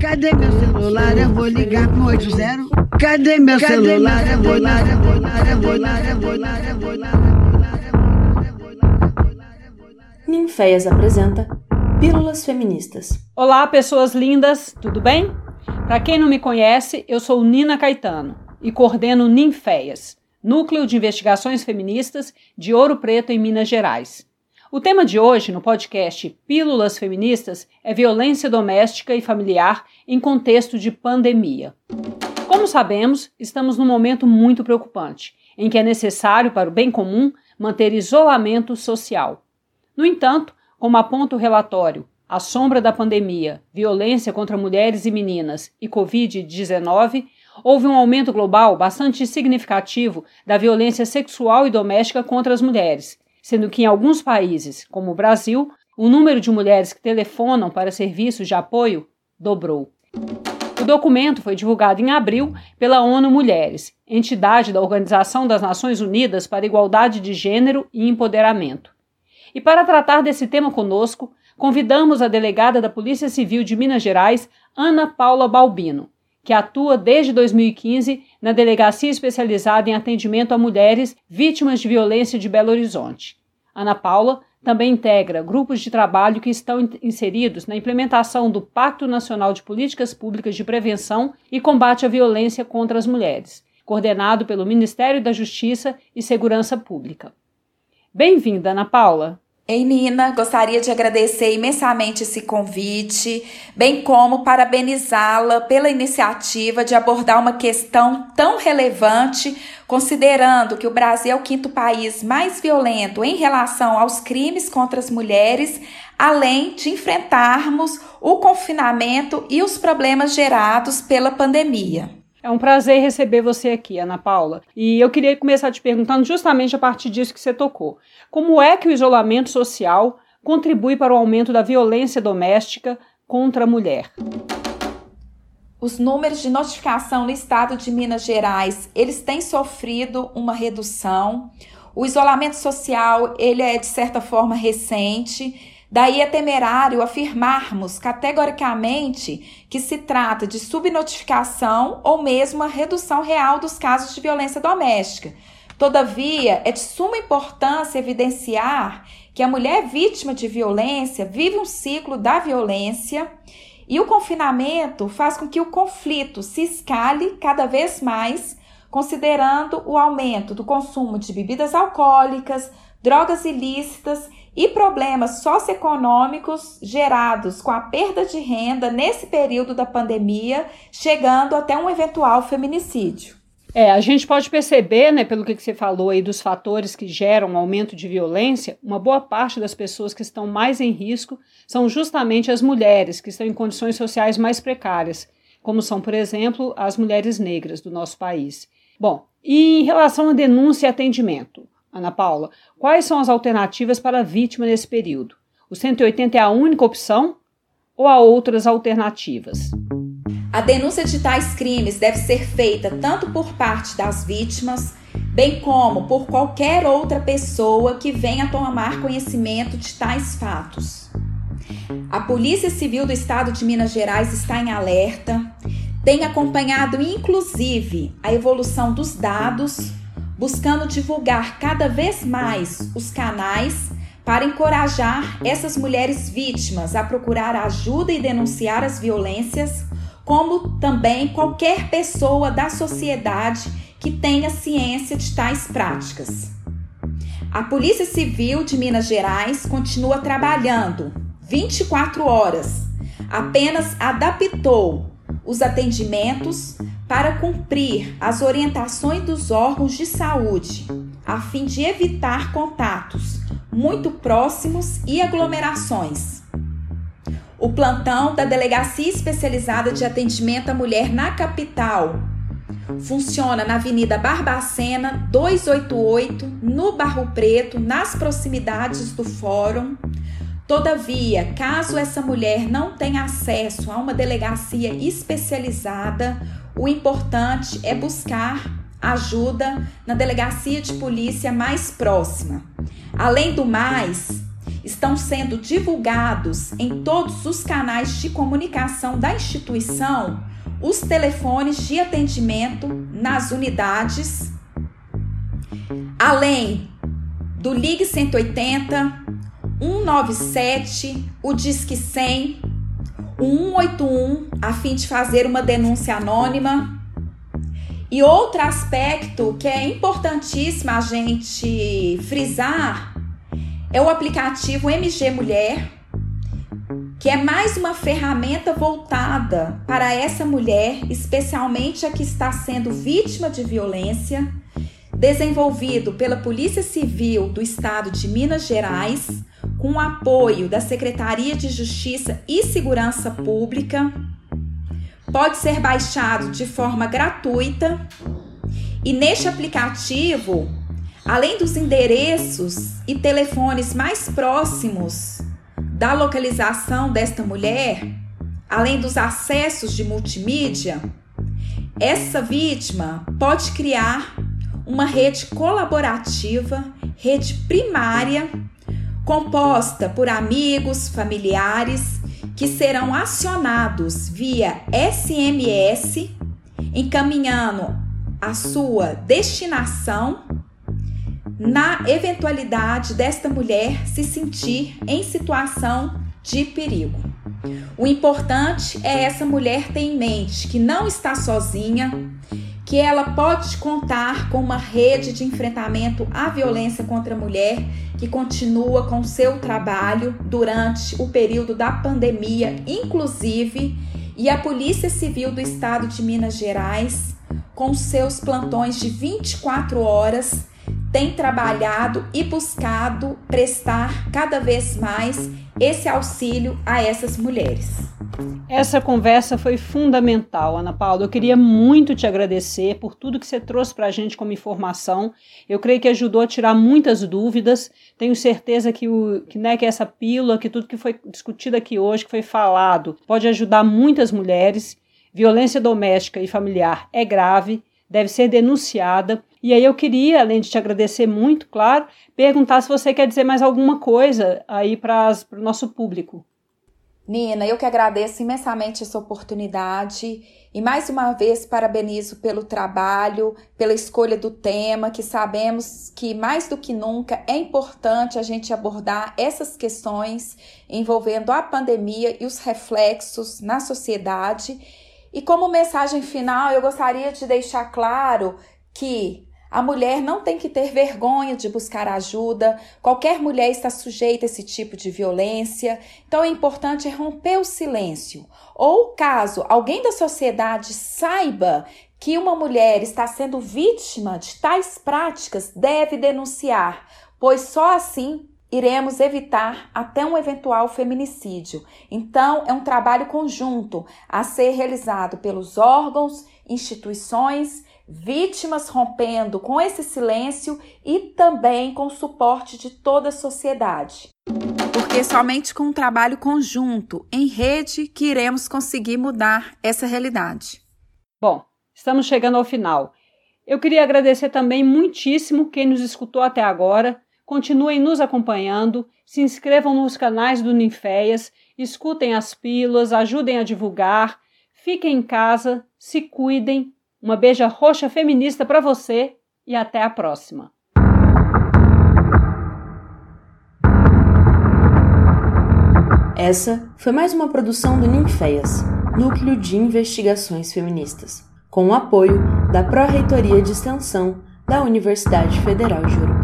Cadê meu celular? Eu vou ligar pro 80. Cadê meu celular? Eu vou ligar, eu vou ligar, eu vou ligar, eu vou ligar, eu vou ligar. Ninféias apresenta Pílulas Feministas. Olá, pessoas lindas, tudo bem? Para quem não me conhece, eu sou Nina Caetano e coordeno Ninféias, Núcleo de Investigações Feministas de Ouro Preto, em Minas Gerais. O tema de hoje no podcast Pílulas Feministas é violência doméstica e familiar em contexto de pandemia. Como sabemos, estamos num momento muito preocupante, em que é necessário, para o bem comum, manter isolamento social. No entanto, como aponta o relatório A Sombra da Pandemia, Violência contra Mulheres e Meninas e Covid-19, houve um aumento global bastante significativo da violência sexual e doméstica contra as mulheres, sendo que em alguns países, como o Brasil, o número de mulheres que telefonam para serviços de apoio dobrou. O documento foi divulgado em abril pela ONU Mulheres, entidade da Organização das Nações Unidas para a Igualdade de Gênero e Empoderamento. E para tratar desse tema conosco, convidamos a delegada da Polícia Civil de Minas Gerais, Ana Paula Balbino, que atua desde 2015 na Delegacia Especializada em Atendimento a Mulheres Vítimas de Violência de Belo Horizonte. Ana Paula também integra grupos de trabalho que estão inseridos na implementação do Pacto Nacional de Políticas Públicas de Prevenção e Combate à Violência contra as Mulheres, coordenado pelo Ministério da Justiça e Segurança Pública. Bem-vinda, Ana Paula. Ei, Nina, gostaria de agradecer imensamente esse convite, bem como parabenizá-la pela iniciativa de abordar uma questão tão relevante, considerando que o Brasil é o quinto país mais violento em relação aos crimes contra as mulheres, além de enfrentarmos o confinamento e os problemas gerados pela pandemia. É um prazer receber você aqui, Ana Paula. E eu queria começar te perguntando justamente a partir disso que você tocou. Como é que o isolamento social contribui para o aumento da violência doméstica contra a mulher? Os números de notificação no estado de Minas Gerais, eles têm sofrido uma redução. O isolamento social, ele é de certa forma recente Daí é temerário afirmarmos categoricamente que se trata de subnotificação ou mesmo a redução real dos casos de violência doméstica. Todavia, é de suma importância evidenciar que a mulher vítima de violência vive um ciclo da violência e o confinamento faz com que o conflito se escale cada vez mais, considerando o aumento do consumo de bebidas alcoólicas, drogas ilícitas e problemas socioeconômicos gerados com a perda de renda nesse período da pandemia, chegando até um eventual feminicídio. É, a gente pode perceber, né, pelo que você falou aí dos fatores que geram um aumento de violência, uma boa parte das pessoas que estão mais em risco são justamente as mulheres que estão em condições sociais mais precárias, como são, por exemplo, as mulheres negras do nosso país. Bom, e em relação à denúncia e atendimento, Ana Paula, quais são as alternativas para a vítima nesse período? O 180 é a única opção ou há outras alternativas? A denúncia de tais crimes deve ser feita tanto por parte das vítimas, bem como por qualquer outra pessoa que venha tomar conhecimento de tais fatos. A Polícia Civil do Estado de Minas Gerais está em alerta, tem acompanhado inclusive a evolução dos dados buscando divulgar cada vez mais os canais para encorajar essas mulheres vítimas a procurar ajuda e denunciar as violências, como também qualquer pessoa da sociedade que tenha ciência de tais práticas. A Polícia Civil de Minas Gerais continua trabalhando 24 horas, apenas adaptou os atendimentos para cumprir as orientações dos órgãos de saúde, a fim de evitar contatos muito próximos e aglomerações. O plantão da Delegacia Especializada de Atendimento à Mulher na capital funciona na Avenida Barbacena 288, no Barro Preto, nas proximidades do Fórum. Todavia, caso essa mulher não tenha acesso a uma delegacia especializada, o importante é buscar ajuda na delegacia de polícia mais próxima. Além do mais, estão sendo divulgados em todos os canais de comunicação da instituição os telefones de atendimento nas unidades, além do Ligue 180, 197, o Disque 100, o 181, a fim de fazer uma denúncia anônima. E outro aspecto que é importantíssimo a gente frisar é o aplicativo MG Mulher, que é mais uma ferramenta voltada para essa mulher, especialmente a que está sendo vítima de violência, desenvolvido pela Polícia Civil do Estado de Minas Gerais, com o apoio da Secretaria de Justiça e Segurança Pública. Pode ser baixado de forma gratuita e neste aplicativo Além dos endereços e telefones mais próximos da localização desta mulher, além dos acessos de multimídia, essa vítima pode criar uma rede colaborativa, rede primária, composta por amigos, familiares que serão acionados via SMS, encaminhando a sua destinação na eventualidade desta mulher se sentir em situação de perigo. O importante é essa mulher ter em mente que não está sozinha, que ela pode contar com uma rede de enfrentamento à violência contra a mulher que continua com seu trabalho durante o período da pandemia, inclusive, e a Polícia Civil do Estado de Minas Gerais, com seus plantões de 24 horas tem trabalhado e buscado prestar cada vez mais esse auxílio a essas mulheres. Essa conversa foi fundamental, Ana Paula. Eu queria muito te agradecer por tudo que você trouxe para a gente como informação. Eu creio que ajudou a tirar muitas dúvidas. Tenho certeza que, o, que, né, que essa pílula, que tudo que foi discutido aqui hoje, que foi falado, pode ajudar muitas mulheres. Violência doméstica e familiar é grave, deve ser denunciada e aí eu queria, além de te agradecer muito, claro, perguntar se você quer dizer mais alguma coisa aí para o nosso público. Nina, eu que agradeço imensamente essa oportunidade e mais uma vez parabenizo pelo trabalho, pela escolha do tema, que sabemos que mais do que nunca é importante a gente abordar essas questões envolvendo a pandemia e os reflexos na sociedade. E como mensagem final, eu gostaria de deixar claro que a mulher não tem que ter vergonha de buscar ajuda, qualquer mulher está sujeita a esse tipo de violência, então é importante romper o silêncio. Ou caso alguém da sociedade saiba que uma mulher está sendo vítima de tais práticas, deve denunciar, pois só assim iremos evitar até um eventual feminicídio. Então, é um trabalho conjunto a ser realizado pelos órgãos, instituições vítimas rompendo com esse silêncio e também com o suporte de toda a sociedade. Porque somente com um trabalho conjunto, em rede, que iremos conseguir mudar essa realidade. Bom, estamos chegando ao final. Eu queria agradecer também muitíssimo quem nos escutou até agora. Continuem nos acompanhando, se inscrevam nos canais do Ninféias, escutem as pílulas, ajudem a divulgar, fiquem em casa, se cuidem uma beija roxa feminista para você e até a próxima. Essa foi mais uma produção do Ninféias, Núcleo de Investigações Feministas, com o apoio da Pró-Reitoria de Extensão da Universidade Federal de Ouro